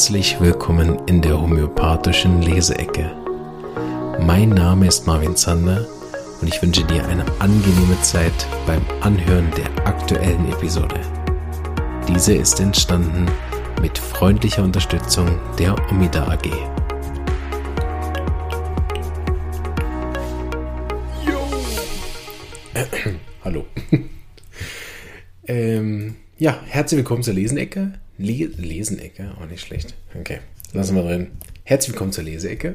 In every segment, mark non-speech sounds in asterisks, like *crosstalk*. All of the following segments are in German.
Herzlich willkommen in der homöopathischen Leseecke. Mein Name ist Marvin Zander und ich wünsche dir eine angenehme Zeit beim Anhören der aktuellen Episode. Diese ist entstanden mit freundlicher Unterstützung der Omida AG. Hallo. *laughs* ähm, ja, herzlich willkommen zur Lesenecke. Le Lesenecke, auch nicht schlecht. Okay, lassen wir drin. Herzlich willkommen zur Leseecke.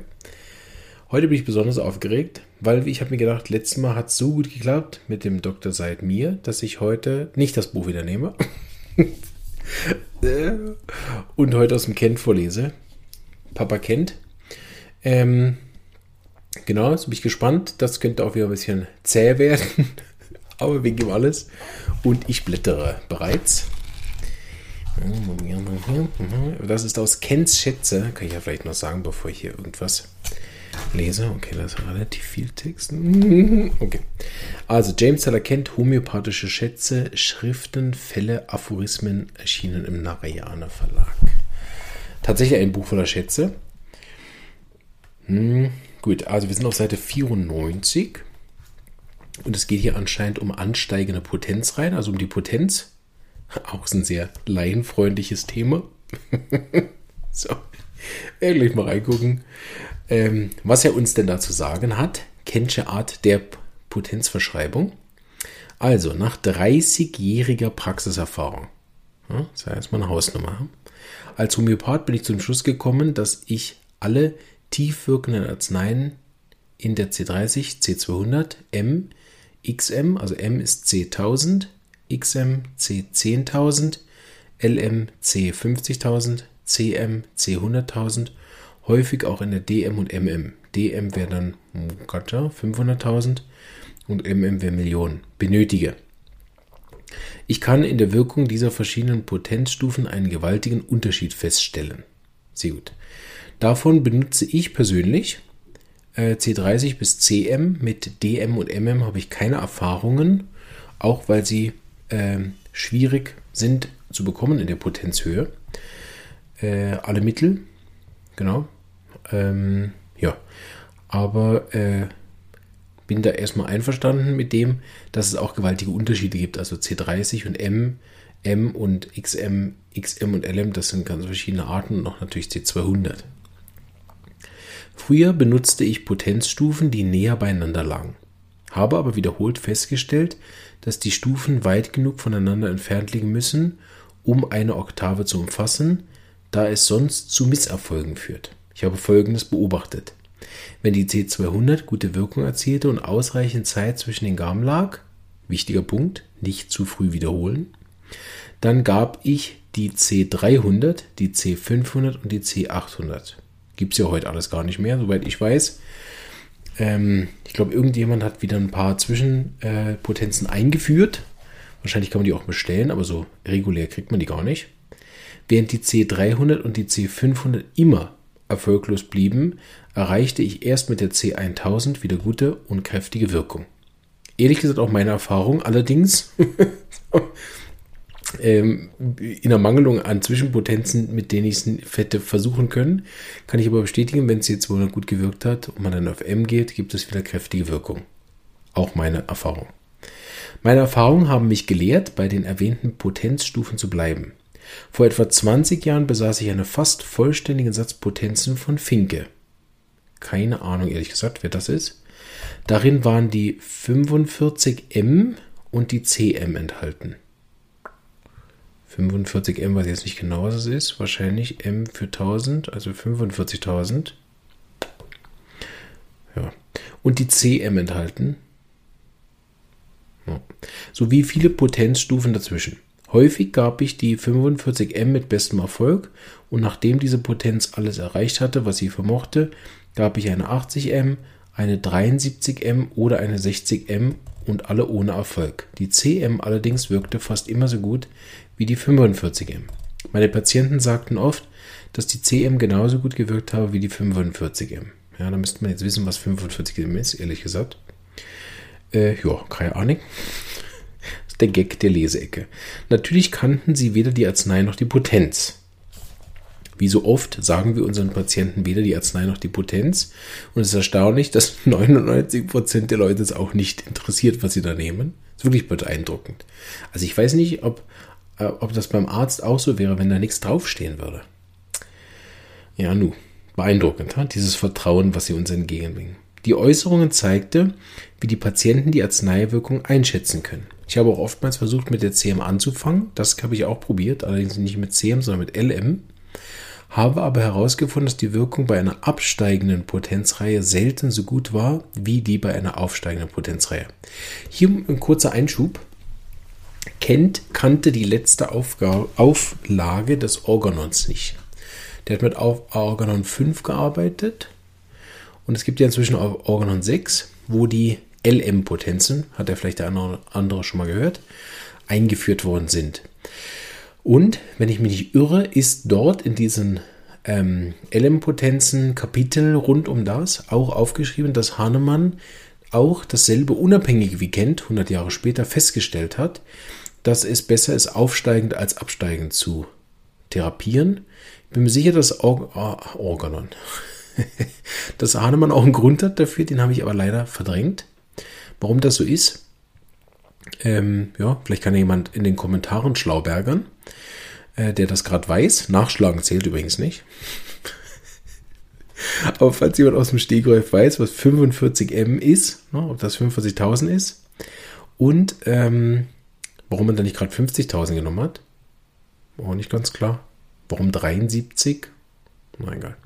Heute bin ich besonders aufgeregt, weil ich habe mir gedacht, letztes Mal hat es so gut geklappt mit dem Doktor seit mir, dass ich heute nicht das Buch wieder nehme *laughs* und heute aus dem Kent vorlese. Papa kennt. Ähm, genau, jetzt bin ich gespannt. Das könnte auch wieder ein bisschen zäh werden, *laughs* aber wir geben alles. Und ich blättere bereits. Das ist aus Kents Schätze. Kann ich ja vielleicht noch sagen, bevor ich hier irgendwas lese. Okay, das ist relativ viel Text. Okay. Also, James Teller kennt homöopathische Schätze, Schriften, Fälle, Aphorismen, erschienen im Narayana Verlag. Tatsächlich ein Buch voller Schätze. Hm, gut, also wir sind auf Seite 94. Und es geht hier anscheinend um ansteigende Potenz rein, also um die Potenz auch ein sehr laienfreundliches Thema. *laughs* so, gleich mal reingucken. Ähm, was er uns denn dazu sagen hat, Kensche Art der Potenzverschreibung. Also, nach 30-jähriger Praxiserfahrung, ja, das erstmal eine Hausnummer. Als Homöopath bin ich zum Schluss gekommen, dass ich alle tief wirkenden Arzneien in der C30, C200, M, XM, also M ist C1000, XM C10.000, LM C50.000, CM C100.000, häufig auch in der DM und MM. DM wäre dann Gotcha, 500.000 und MM wäre Millionen. Benötige. Ich kann in der Wirkung dieser verschiedenen Potenzstufen einen gewaltigen Unterschied feststellen. Sehr gut. Davon benutze ich persönlich äh, C30 bis CM. Mit DM und MM habe ich keine Erfahrungen, auch weil sie äh, schwierig sind zu bekommen in der Potenzhöhe. Äh, alle Mittel, genau. Ähm, ja, aber äh, bin da erstmal einverstanden mit dem, dass es auch gewaltige Unterschiede gibt. Also C30 und M, M und XM, XM und LM, das sind ganz verschiedene Arten und noch natürlich C200. Früher benutzte ich Potenzstufen, die näher beieinander lagen, habe aber wiederholt festgestellt, dass die Stufen weit genug voneinander entfernt liegen müssen, um eine Oktave zu umfassen, da es sonst zu Misserfolgen führt. Ich habe Folgendes beobachtet. Wenn die C200 gute Wirkung erzielte und ausreichend Zeit zwischen den Gaben lag, wichtiger Punkt, nicht zu früh wiederholen, dann gab ich die C300, die C500 und die C800. Gibt es ja heute alles gar nicht mehr, soweit ich weiß. Ähm, ich glaube, irgendjemand hat wieder ein paar Zwischenpotenzen äh, eingeführt. Wahrscheinlich kann man die auch bestellen, aber so regulär kriegt man die gar nicht. Während die C300 und die C500 immer erfolglos blieben, erreichte ich erst mit der C1000 wieder gute und kräftige Wirkung. Ehrlich gesagt auch meine Erfahrung, allerdings *laughs* ähm, in der Mangelung an Zwischenpotenzen, mit denen ich es hätte versuchen können, kann ich aber bestätigen, wenn es jetzt 200 gut gewirkt hat und man dann auf M geht, gibt es wieder kräftige Wirkung. Auch meine Erfahrung. Meine Erfahrungen haben mich gelehrt, bei den erwähnten Potenzstufen zu bleiben. Vor etwa 20 Jahren besaß ich einen fast vollständigen Satz Potenzen von Finke. Keine Ahnung, ehrlich gesagt, wer das ist. Darin waren die 45M und die CM enthalten. 45M weiß ich jetzt nicht genau, was es ist. Wahrscheinlich M für 1000, also 45.000. Ja. Und die CM enthalten. Ja. Sowie viele Potenzstufen dazwischen. Häufig gab ich die 45M mit bestem Erfolg und nachdem diese Potenz alles erreicht hatte, was sie vermochte, gab ich eine 80M, eine 73M oder eine 60M und alle ohne Erfolg. Die CM allerdings wirkte fast immer so gut wie die 45M. Meine Patienten sagten oft, dass die CM genauso gut gewirkt habe wie die 45M. Ja, da müsste man jetzt wissen, was 45M ist, ehrlich gesagt. Äh, ja, keine Ahnung. Das ist der Gag der Leseecke. Natürlich kannten sie weder die Arznei noch die Potenz. Wie so oft sagen wir unseren Patienten weder die Arznei noch die Potenz. Und es ist erstaunlich, dass *laughs* 99% der Leute es auch nicht interessiert, was sie da nehmen. Das ist wirklich beeindruckend. Also ich weiß nicht, ob, äh, ob das beim Arzt auch so wäre, wenn da nichts draufstehen würde. Ja, nu, beeindruckend, ha? dieses Vertrauen, was sie uns entgegenbringen. Die Äußerungen zeigte, wie die Patienten die Arzneiwirkung einschätzen können. Ich habe auch oftmals versucht, mit der CM anzufangen. Das habe ich auch probiert, allerdings nicht mit CM, sondern mit LM habe aber herausgefunden, dass die Wirkung bei einer absteigenden Potenzreihe selten so gut war wie die bei einer aufsteigenden Potenzreihe. Hier ein kurzer Einschub. Kent kannte die letzte Aufgabe, Auflage des Organons nicht. Der hat mit Organon 5 gearbeitet und es gibt ja inzwischen auch Organon 6, wo die LM-Potenzen, hat er vielleicht der andere schon mal gehört, eingeführt worden sind. Und, wenn ich mich nicht irre, ist dort in diesen ähm, LM-Potenzen Kapitel rund um das auch aufgeschrieben, dass Hahnemann auch dasselbe Unabhängige wie Kent 100 Jahre später festgestellt hat, dass es besser ist, aufsteigend als absteigend zu therapieren. Ich bin mir sicher, dass Or oh, Organon, *laughs* dass Hahnemann auch einen Grund hat dafür, den habe ich aber leider verdrängt. Warum das so ist, ähm, ja, vielleicht kann jemand in den Kommentaren schlaubergern, äh, der das gerade weiß. Nachschlagen zählt übrigens nicht. Aber falls jemand aus dem Stegreif weiß, was 45M ist, ne, ob das 45.000 ist und ähm, warum man da nicht gerade 50.000 genommen hat, auch nicht ganz klar. Warum 73? Na egal.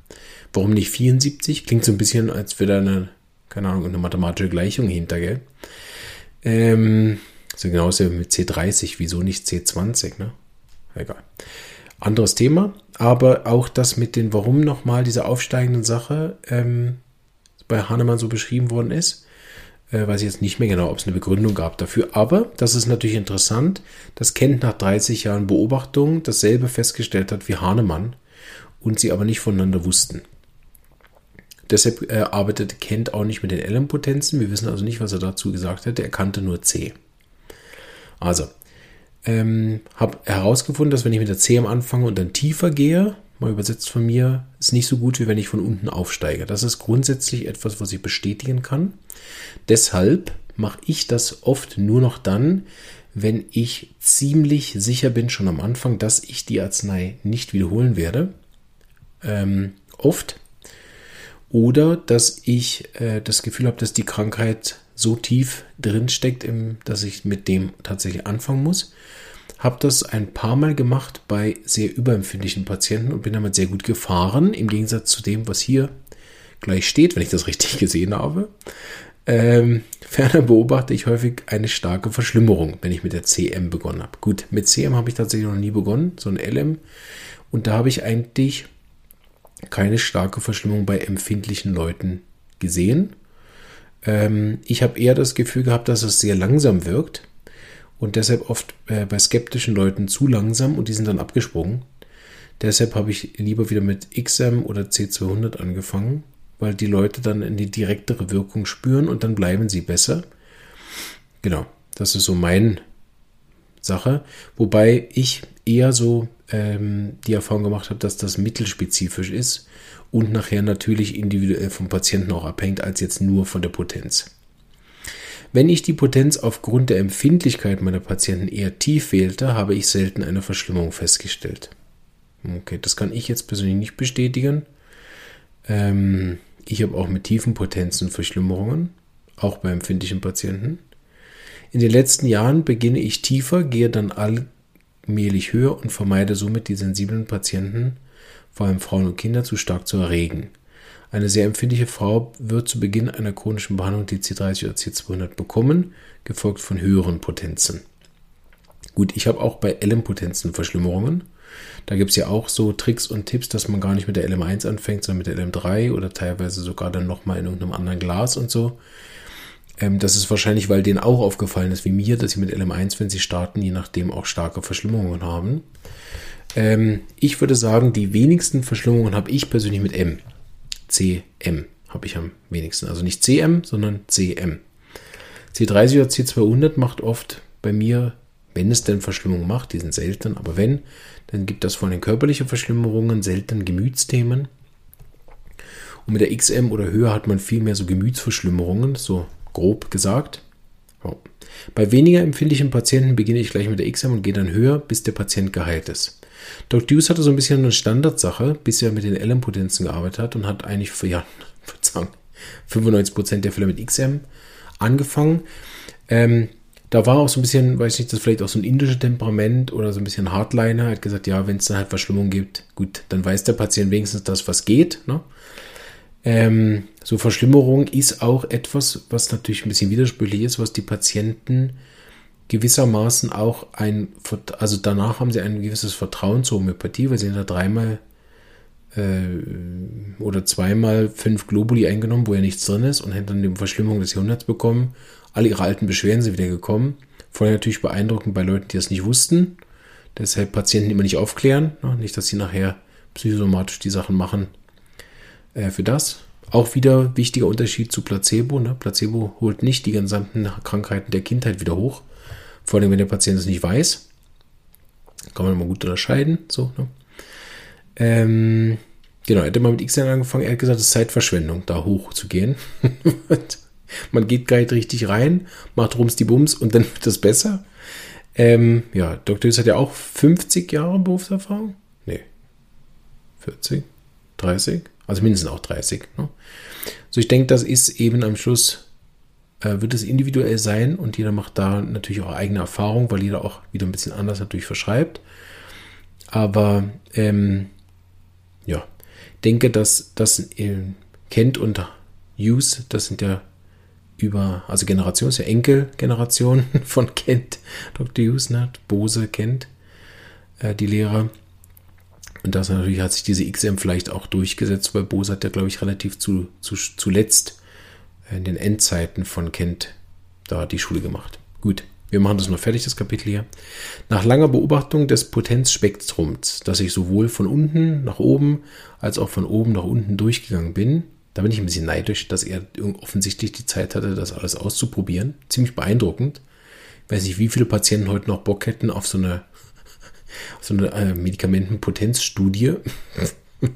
Warum nicht 74? Klingt so ein bisschen, als wäre da eine, keine Ahnung, eine mathematische Gleichung hinter, gell? Ähm, so genauso mit C30, wieso nicht C20, ne? Egal. Anderes Thema, aber auch das mit den, warum nochmal diese aufsteigenden Sache ähm, bei Hahnemann so beschrieben worden ist, äh, weiß ich jetzt nicht mehr genau, ob es eine Begründung gab dafür. Aber das ist natürlich interessant, dass Kent nach 30 Jahren Beobachtung dasselbe festgestellt hat wie Hahnemann und sie aber nicht voneinander wussten. Deshalb äh, arbeitete Kent auch nicht mit den LM-Potenzen. Wir wissen also nicht, was er dazu gesagt hätte. Er kannte nur C. Also, ähm, habe herausgefunden, dass wenn ich mit der CM anfange und dann tiefer gehe, mal übersetzt von mir, ist nicht so gut, wie wenn ich von unten aufsteige. Das ist grundsätzlich etwas, was ich bestätigen kann. Deshalb mache ich das oft nur noch dann, wenn ich ziemlich sicher bin, schon am Anfang, dass ich die Arznei nicht wiederholen werde. Ähm, oft oder dass ich äh, das Gefühl habe, dass die Krankheit so tief drin steckt, dass ich mit dem tatsächlich anfangen muss. Habe das ein paar Mal gemacht bei sehr überempfindlichen Patienten und bin damit sehr gut gefahren, im Gegensatz zu dem, was hier gleich steht, wenn ich das richtig gesehen habe. Ähm, *laughs* ferner beobachte ich häufig eine starke Verschlimmerung, wenn ich mit der CM begonnen habe. Gut, mit CM habe ich tatsächlich noch nie begonnen, so ein LM. Und da habe ich eigentlich keine starke Verschlimmung bei empfindlichen Leuten gesehen. Ähm, ich habe eher das Gefühl gehabt, dass es sehr langsam wirkt und deshalb oft äh, bei skeptischen Leuten zu langsam und die sind dann abgesprungen. Deshalb habe ich lieber wieder mit XM oder C200 angefangen, weil die Leute dann in die direktere Wirkung spüren und dann bleiben sie besser. Genau, das ist so mein Sache. Wobei ich eher so ähm, die Erfahrung gemacht habe, dass das mittelspezifisch ist und nachher natürlich individuell vom Patienten auch abhängt, als jetzt nur von der Potenz. Wenn ich die Potenz aufgrund der Empfindlichkeit meiner Patienten eher tief wählte, habe ich selten eine Verschlimmung festgestellt. Okay, das kann ich jetzt persönlich nicht bestätigen. Ähm, ich habe auch mit tiefen Potenzen Verschlimmerungen, auch bei empfindlichen Patienten. In den letzten Jahren beginne ich tiefer, gehe dann allmählich höher und vermeide somit die sensiblen Patienten vor allem Frauen und Kinder, zu stark zu erregen. Eine sehr empfindliche Frau wird zu Beginn einer chronischen Behandlung die C30 oder C200 bekommen, gefolgt von höheren Potenzen. Gut, ich habe auch bei LM-Potenzen Verschlimmerungen. Da gibt es ja auch so Tricks und Tipps, dass man gar nicht mit der LM1 anfängt, sondern mit der LM3 oder teilweise sogar dann nochmal in irgendeinem anderen Glas und so. Ähm, das ist wahrscheinlich, weil denen auch aufgefallen ist, wie mir, dass sie mit LM1, wenn sie starten, je nachdem auch starke Verschlimmerungen haben. Ähm, ich würde sagen, die wenigsten Verschlimmungen habe ich persönlich mit M. CM habe ich am wenigsten. Also nicht CM, sondern CM. C30 oder C200 macht oft bei mir wenn es denn Verschlimmungen macht, die sind selten, aber wenn, dann gibt das vor allem körperliche Verschlimmerungen, selten Gemütsthemen. Und mit der XM oder höher hat man viel mehr so Gemütsverschlimmerungen, so grob gesagt. Ja. Bei weniger empfindlichen Patienten beginne ich gleich mit der XM und gehe dann höher, bis der Patient geheilt ist. Doc Deuce hatte so ein bisschen eine Standardsache, bis er mit den L-Potenzen gearbeitet hat und hat eigentlich für, ja, *laughs* sagen, 95% der Fälle mit XM angefangen. Ähm, da war auch so ein bisschen, weiß ich nicht, das vielleicht auch so ein indisches Temperament oder so ein bisschen Hardliner. Er hat gesagt, ja, wenn es dann halt Verschlimmung gibt, gut, dann weiß der Patient wenigstens das, was geht. Ne? Ähm, so Verschlimmerung ist auch etwas, was natürlich ein bisschen widersprüchlich ist, was die Patienten gewissermaßen auch ein, also danach haben sie ein gewisses Vertrauen zur Homöopathie, weil sie da dreimal äh, oder zweimal fünf Globuli eingenommen, wo ja nichts drin ist und haben dann die Verschlimmung des Jahrhunderts bekommen. Alle ihre alten Beschwerden sind wieder gekommen. Vorher natürlich beeindruckend bei Leuten, die das nicht wussten. Deshalb Patienten immer nicht aufklären. Ne? Nicht, dass sie nachher psychosomatisch die Sachen machen äh, für das. Auch wieder wichtiger Unterschied zu Placebo. Ne? Placebo holt nicht die gesamten Krankheiten der Kindheit wieder hoch. Vor allem, wenn der Patient es nicht weiß. Kann man immer gut unterscheiden. So, ne? ähm, genau, er hat immer mit XN angefangen. Er hat gesagt, es ist Zeitverschwendung, da hoch zu gehen. *laughs* man geht gar nicht richtig rein, macht rums die Bums und dann wird es besser. Ähm, ja, Dr. Hüss hat ja auch 50 Jahre Berufserfahrung. Nee. 40? 30? Also mindestens auch 30. Ne? Also ich denke, das ist eben am Schluss, wird es individuell sein und jeder macht da natürlich auch eigene Erfahrung, weil jeder auch wieder ein bisschen anders natürlich verschreibt. Aber ähm, ja, denke, dass das äh, Kent und Hughes, das sind ja über, also Generation, ist ja Enkelgeneration *laughs* von Kent, Dr. Hughes, ne? Bose Kent, äh, die Lehrer. Und das natürlich hat sich diese XM vielleicht auch durchgesetzt, weil Bose hat ja, glaube ich, relativ zu, zu, zuletzt in den Endzeiten von Kent da die Schule gemacht. Gut, wir machen das noch fertig, das Kapitel hier. Nach langer Beobachtung des Potenzspektrums, dass ich sowohl von unten nach oben als auch von oben nach unten durchgegangen bin, da bin ich ein bisschen neidisch, dass er offensichtlich die Zeit hatte, das alles auszuprobieren. Ziemlich beeindruckend. Ich weiß nicht, wie viele Patienten heute noch Bock hätten auf so eine *laughs* so eine äh, Medikamentenpotenzstudie, *laughs*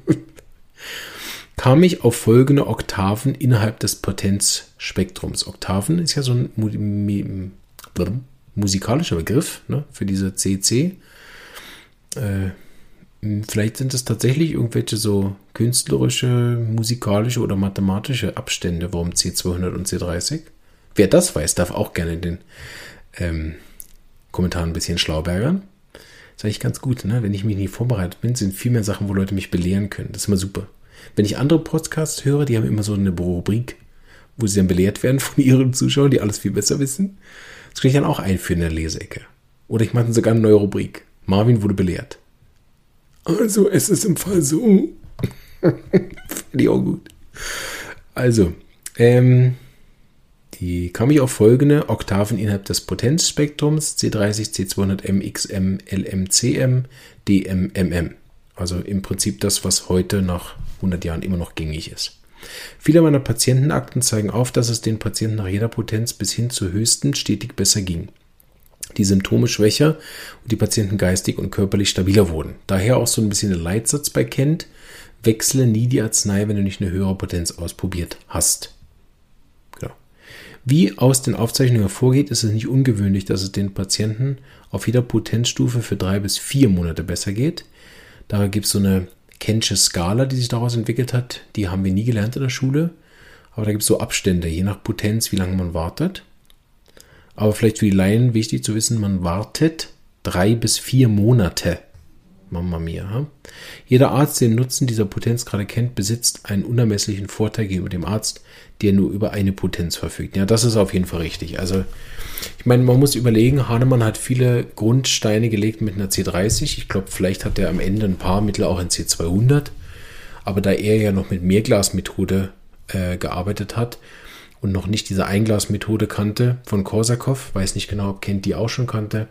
kam ich auf folgende Oktaven innerhalb des Potenzspektrums. Oktaven ist ja so ein mu musikalischer Begriff ne, für diese CC. Äh, vielleicht sind es tatsächlich irgendwelche so künstlerische, musikalische oder mathematische Abstände, warum C200 und C30. Wer das weiß, darf auch gerne in den ähm, Kommentaren ein bisschen schlaubergern. Das ist eigentlich ganz gut, ne? Wenn ich mich nicht vorbereitet bin, sind viel mehr Sachen, wo Leute mich belehren können. Das ist immer super. Wenn ich andere Podcasts höre, die haben immer so eine Rubrik, wo sie dann belehrt werden von ihren Zuschauern, die alles viel besser wissen. Das kriege ich dann auch einführen in der Leseecke. Oder ich mache sogar eine neue Rubrik. Marvin wurde belehrt. Also, es ist im Fall so. *laughs* Finde ich auch gut. Also, ähm, die kam ich auf folgende Oktaven innerhalb des Potenzspektrums C30, C200M, XM, LM, CM, DM, MM. Also im Prinzip das, was heute nach 100 Jahren immer noch gängig ist. Viele meiner Patientenakten zeigen auf, dass es den Patienten nach jeder Potenz bis hin zur höchsten stetig besser ging. Die Symptome schwächer und die Patienten geistig und körperlich stabiler wurden. Daher auch so ein bisschen der Leitsatz bei Kent, wechsle nie die Arznei, wenn du nicht eine höhere Potenz ausprobiert hast. Wie aus den Aufzeichnungen hervorgeht, ist es nicht ungewöhnlich, dass es den Patienten auf jeder Potenzstufe für drei bis vier Monate besser geht. Da gibt es so eine Kensche Skala, die sich daraus entwickelt hat. Die haben wir nie gelernt in der Schule. Aber da gibt es so Abstände, je nach Potenz, wie lange man wartet. Aber vielleicht für die Laien wichtig zu wissen, man wartet drei bis vier Monate Mama mia. Jeder Arzt, der den Nutzen dieser Potenz gerade kennt, besitzt einen unermesslichen Vorteil gegenüber dem Arzt, der nur über eine Potenz verfügt. Ja, das ist auf jeden Fall richtig. Also, ich meine, man muss überlegen, Hahnemann hat viele Grundsteine gelegt mit einer C30. Ich glaube, vielleicht hat er am Ende ein paar Mittel auch in C200. Aber da er ja noch mit Mehrglasmethode äh, gearbeitet hat und noch nicht diese Einglasmethode kannte von Korsakow, weiß nicht genau, ob Kent die auch schon kannte,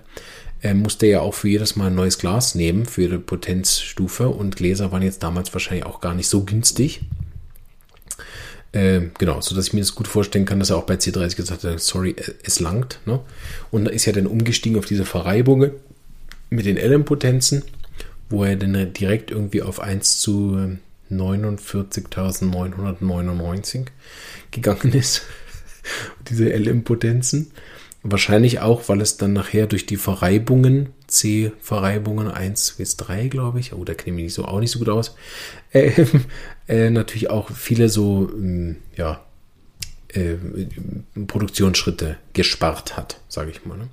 er musste ja auch für jedes Mal ein neues Glas nehmen für die Potenzstufe und Gläser waren jetzt damals wahrscheinlich auch gar nicht so günstig. Äh, genau, so dass ich mir das gut vorstellen kann, dass er auch bei C30 gesagt hat, sorry, es langt. Ne? Und da ist ja dann umgestiegen auf diese Verreibungen mit den LM-Potenzen, wo er dann direkt irgendwie auf 1 zu 49.999 gegangen *laughs* ist. diese LM-Potenzen. Wahrscheinlich auch, weil es dann nachher durch die Verreibungen, C-Verreibungen 1 bis 3, glaube ich, oh, da kenne ich mich so auch nicht so gut aus, *laughs* äh, äh, natürlich auch viele so, ähm, ja, äh, Produktionsschritte gespart hat, sage ich mal. Ne?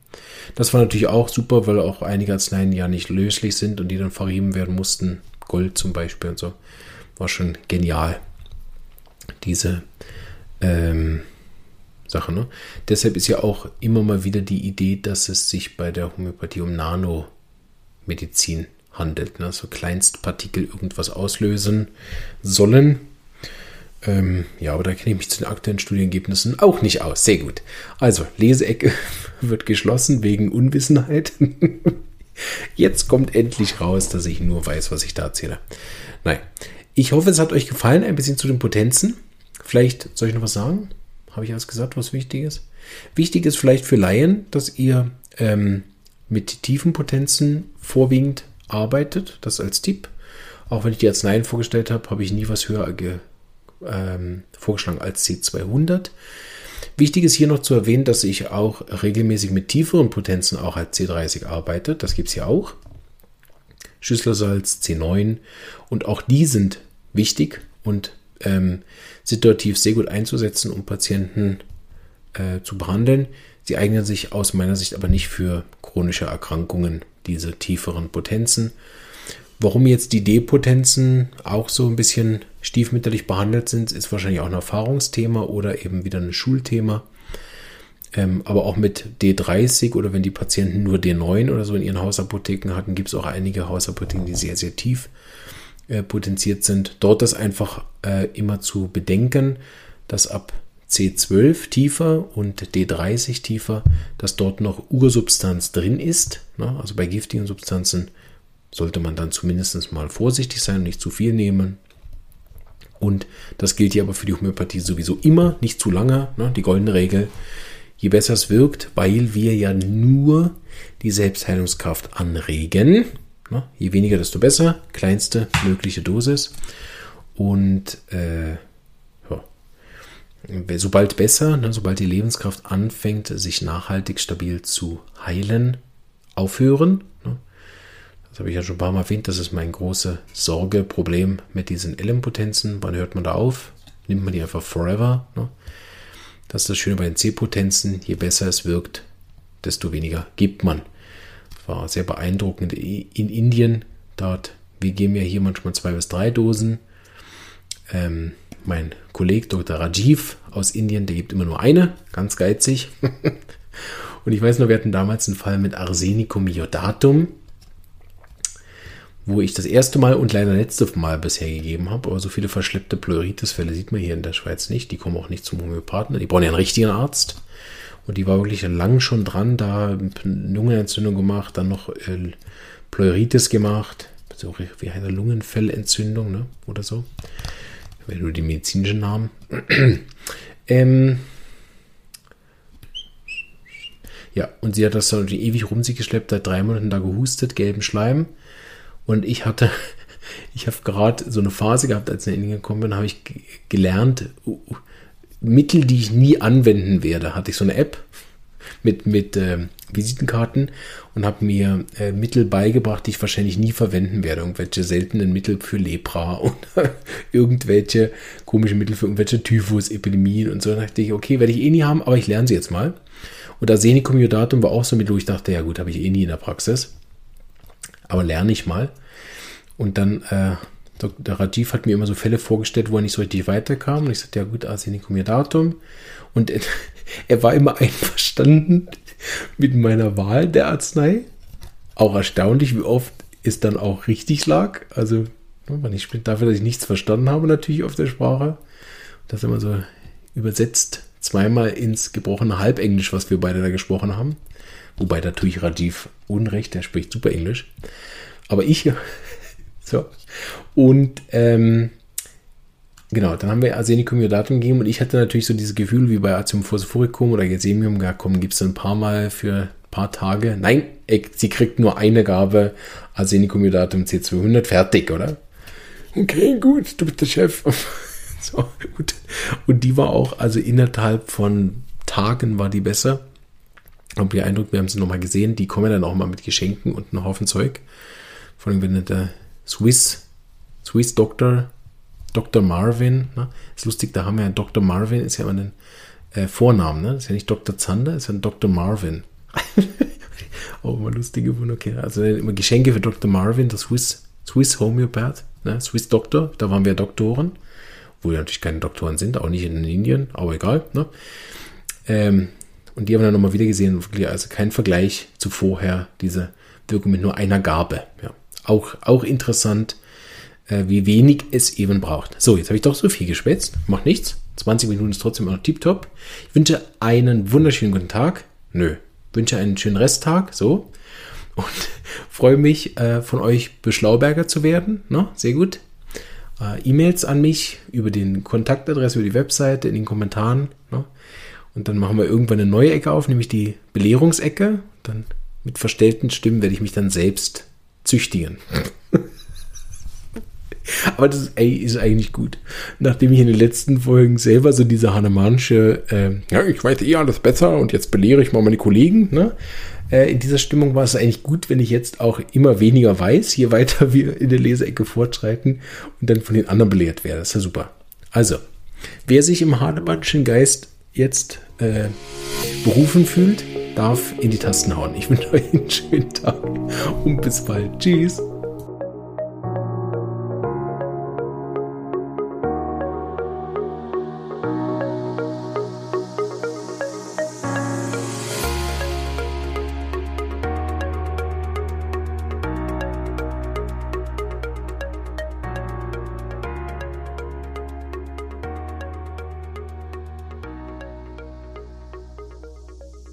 Das war natürlich auch super, weil auch einige Arzneien ja nicht löslich sind und die dann verrieben werden mussten. Gold zum Beispiel und so. War schon genial. Diese ähm, Sache. Ne? Deshalb ist ja auch immer mal wieder die Idee, dass es sich bei der Homöopathie um Nanomedizin handelt. Ne? So Kleinstpartikel irgendwas auslösen sollen. Ähm, ja, aber da kenne ich mich zu den aktuellen Studienergebnissen auch nicht aus. Sehr gut. Also, Leseecke *laughs* wird geschlossen wegen Unwissenheit. *laughs* Jetzt kommt endlich raus, dass ich nur weiß, was ich da erzähle. Nein. Ich hoffe, es hat euch gefallen, ein bisschen zu den Potenzen. Vielleicht soll ich noch was sagen? Habe ich alles gesagt, was wichtig ist? Wichtig ist vielleicht für Laien, dass ihr ähm, mit tiefen Potenzen vorwiegend arbeitet. Das als Tipp. Auch wenn ich die Arzneien vorgestellt habe, habe ich nie was höher ge, ähm, vorgeschlagen als C200. Wichtig ist hier noch zu erwähnen, dass ich auch regelmäßig mit tieferen Potenzen auch als C30 arbeite. Das gibt es hier auch. Schüsslersalz, C9 und auch die sind wichtig und ähm, situativ sehr gut einzusetzen, um Patienten äh, zu behandeln. Sie eignen sich aus meiner Sicht aber nicht für chronische Erkrankungen, diese tieferen Potenzen. Warum jetzt die D-Potenzen auch so ein bisschen stiefmütterlich behandelt sind, ist wahrscheinlich auch ein Erfahrungsthema oder eben wieder ein Schulthema. Ähm, aber auch mit D30 oder wenn die Patienten nur D9 oder so in ihren Hausapotheken hatten, gibt es auch einige Hausapotheken, die sehr, sehr tief äh, potenziert sind. Dort ist einfach äh, immer zu bedenken, dass ab C12 tiefer und D30 tiefer, dass dort noch Ursubstanz drin ist. Ne? Also bei giftigen Substanzen sollte man dann zumindest mal vorsichtig sein und nicht zu viel nehmen. Und das gilt hier aber für die Homöopathie sowieso immer, nicht zu lange. Ne? Die goldene Regel, je besser es wirkt, weil wir ja nur die Selbstheilungskraft anregen, Ne? Je weniger, desto besser. Kleinste mögliche Dosis. Und äh, ja. sobald besser, ne, sobald die Lebenskraft anfängt, sich nachhaltig stabil zu heilen, aufhören. Ne? Das habe ich ja schon ein paar Mal erwähnt. Das ist mein große Sorge, Problem mit diesen LM-Potenzen. Wann hört man da auf? Nimmt man die einfach forever? Ne? Das ist das Schöne bei den C-Potenzen. Je besser es wirkt, desto weniger gibt man war sehr beeindruckend in Indien. Dort, wir geben ja hier manchmal zwei bis drei Dosen. Ähm, mein Kollege Dr. Rajiv aus Indien, der gibt immer nur eine, ganz geizig. *laughs* Und ich weiß noch, wir hatten damals einen Fall mit Arsenicum iodatum, wo ich das erste Mal und leider letzte Mal bisher gegeben habe. Aber so viele verschleppte Pleuritis-Fälle sieht man hier in der Schweiz nicht. Die kommen auch nicht zum Homöopathen. Die brauchen ja einen richtigen Arzt. Und die war wirklich lang schon dran, da Lungenentzündung gemacht, dann noch äh, Pleuritis gemacht, so wie eine Lungenfellentzündung ne? oder so. Wäre nur die medizinischen Namen. *clears throat* ähm, ja, und sie hat das so ewig rum sich geschleppt, seit drei Monaten da gehustet, gelben Schleim. Und ich hatte, *laughs* ich habe gerade so eine Phase gehabt, als ich in Indien gekommen bin, habe ich gelernt, Mittel, die ich nie anwenden werde, hatte ich so eine App mit, mit äh, Visitenkarten und habe mir äh, Mittel beigebracht, die ich wahrscheinlich nie verwenden werde. Irgendwelche seltenen Mittel für Lepra *laughs* oder irgendwelche komischen Mittel für irgendwelche Typhus-Epidemien und so. Da dachte ich, okay, werde ich eh nie haben, aber ich lerne sie jetzt mal. Und Arsenicum iodatum war auch so ein Mittel, wo ich dachte, ja gut, habe ich eh nie in der Praxis. Aber lerne ich mal. Und dann äh, Dr. Rajiv hat mir immer so Fälle vorgestellt, wo er nicht so richtig weiterkam. Und ich sagte, ja gut, Arsenicum iodatum. Und er, *laughs* er war immer *laughs* einverstanden mit meiner Wahl der Arznei. Auch erstaunlich, wie oft es dann auch richtig lag. Also, wenn ich dafür, dass ich nichts verstanden habe, natürlich auf der Sprache. Das immer so übersetzt zweimal ins gebrochene Halbenglisch, was wir beide da gesprochen haben. Wobei da tue ich Rajiv Unrecht, der spricht super Englisch. Aber ich so. Und ähm, genau, dann haben wir Arsenicum iodatum gegeben und ich hatte natürlich so dieses Gefühl wie bei Azium phosphoricum oder Gesemium, ja komm, gibst du ein paar Mal für ein paar Tage. Nein, sie kriegt nur eine Gabe Arsenicum iodatum C200, fertig, oder? Okay, gut, du bist der Chef. *laughs* so, gut. Und die war auch, also innerhalb von Tagen war die besser. Habe den Eindruck, wir haben sie nochmal gesehen, die kommen dann auch mal mit Geschenken und einem Haufen Zeug. Vor allem, wenn der Swiss, Swiss Doctor, Dr. Marvin, ne? ist lustig, da haben wir ja Dr. Marvin, ist ja immer ein äh, Vornamen, ne? ist ja nicht Dr. Zander, ist ja ein Dr. Marvin. auch *laughs* immer lustige Wunder. Okay, also immer Geschenke für Dr. Marvin, der Swiss, Swiss Homöopath, ne? Swiss Doctor, da waren wir Doktoren, wo wir natürlich keine Doktoren sind, auch nicht in Indien, aber egal. Ne? Ähm, und die haben wir dann nochmal wieder gesehen, also kein Vergleich zu vorher, diese Wirkung mit nur einer Gabe. Ja. Auch, auch interessant, äh, wie wenig es eben braucht. So, jetzt habe ich doch so viel geschwätzt. Macht nichts. 20 Minuten ist trotzdem noch tiptop. Ich wünsche einen wunderschönen guten Tag. Nö. Wünsche einen schönen Resttag. So. Und *laughs* freue mich, äh, von euch Beschlauberger zu werden. Ne? Sehr gut. Äh, E-Mails an mich über den Kontaktadresse, über die Webseite, in den Kommentaren. Ne? Und dann machen wir irgendwann eine neue Ecke auf, nämlich die Belehrungsecke. Dann mit verstellten Stimmen werde ich mich dann selbst züchtigen. *laughs* Aber das ey, ist eigentlich gut. Nachdem ich in den letzten Folgen selber so diese Hannemansche, äh, ja, ich weiß eh alles besser und jetzt belehre ich mal meine Kollegen, ne? Äh, in dieser Stimmung war es eigentlich gut, wenn ich jetzt auch immer weniger weiß, je weiter wir in der Leseecke fortschreiten und dann von den anderen belehrt werde. Das ist ja super. Also, wer sich im Hahnemannschen Geist jetzt äh, berufen fühlt, darf in die Tasten hauen. Ich wünsche euch einen schönen Tag und bis bald. Tschüss.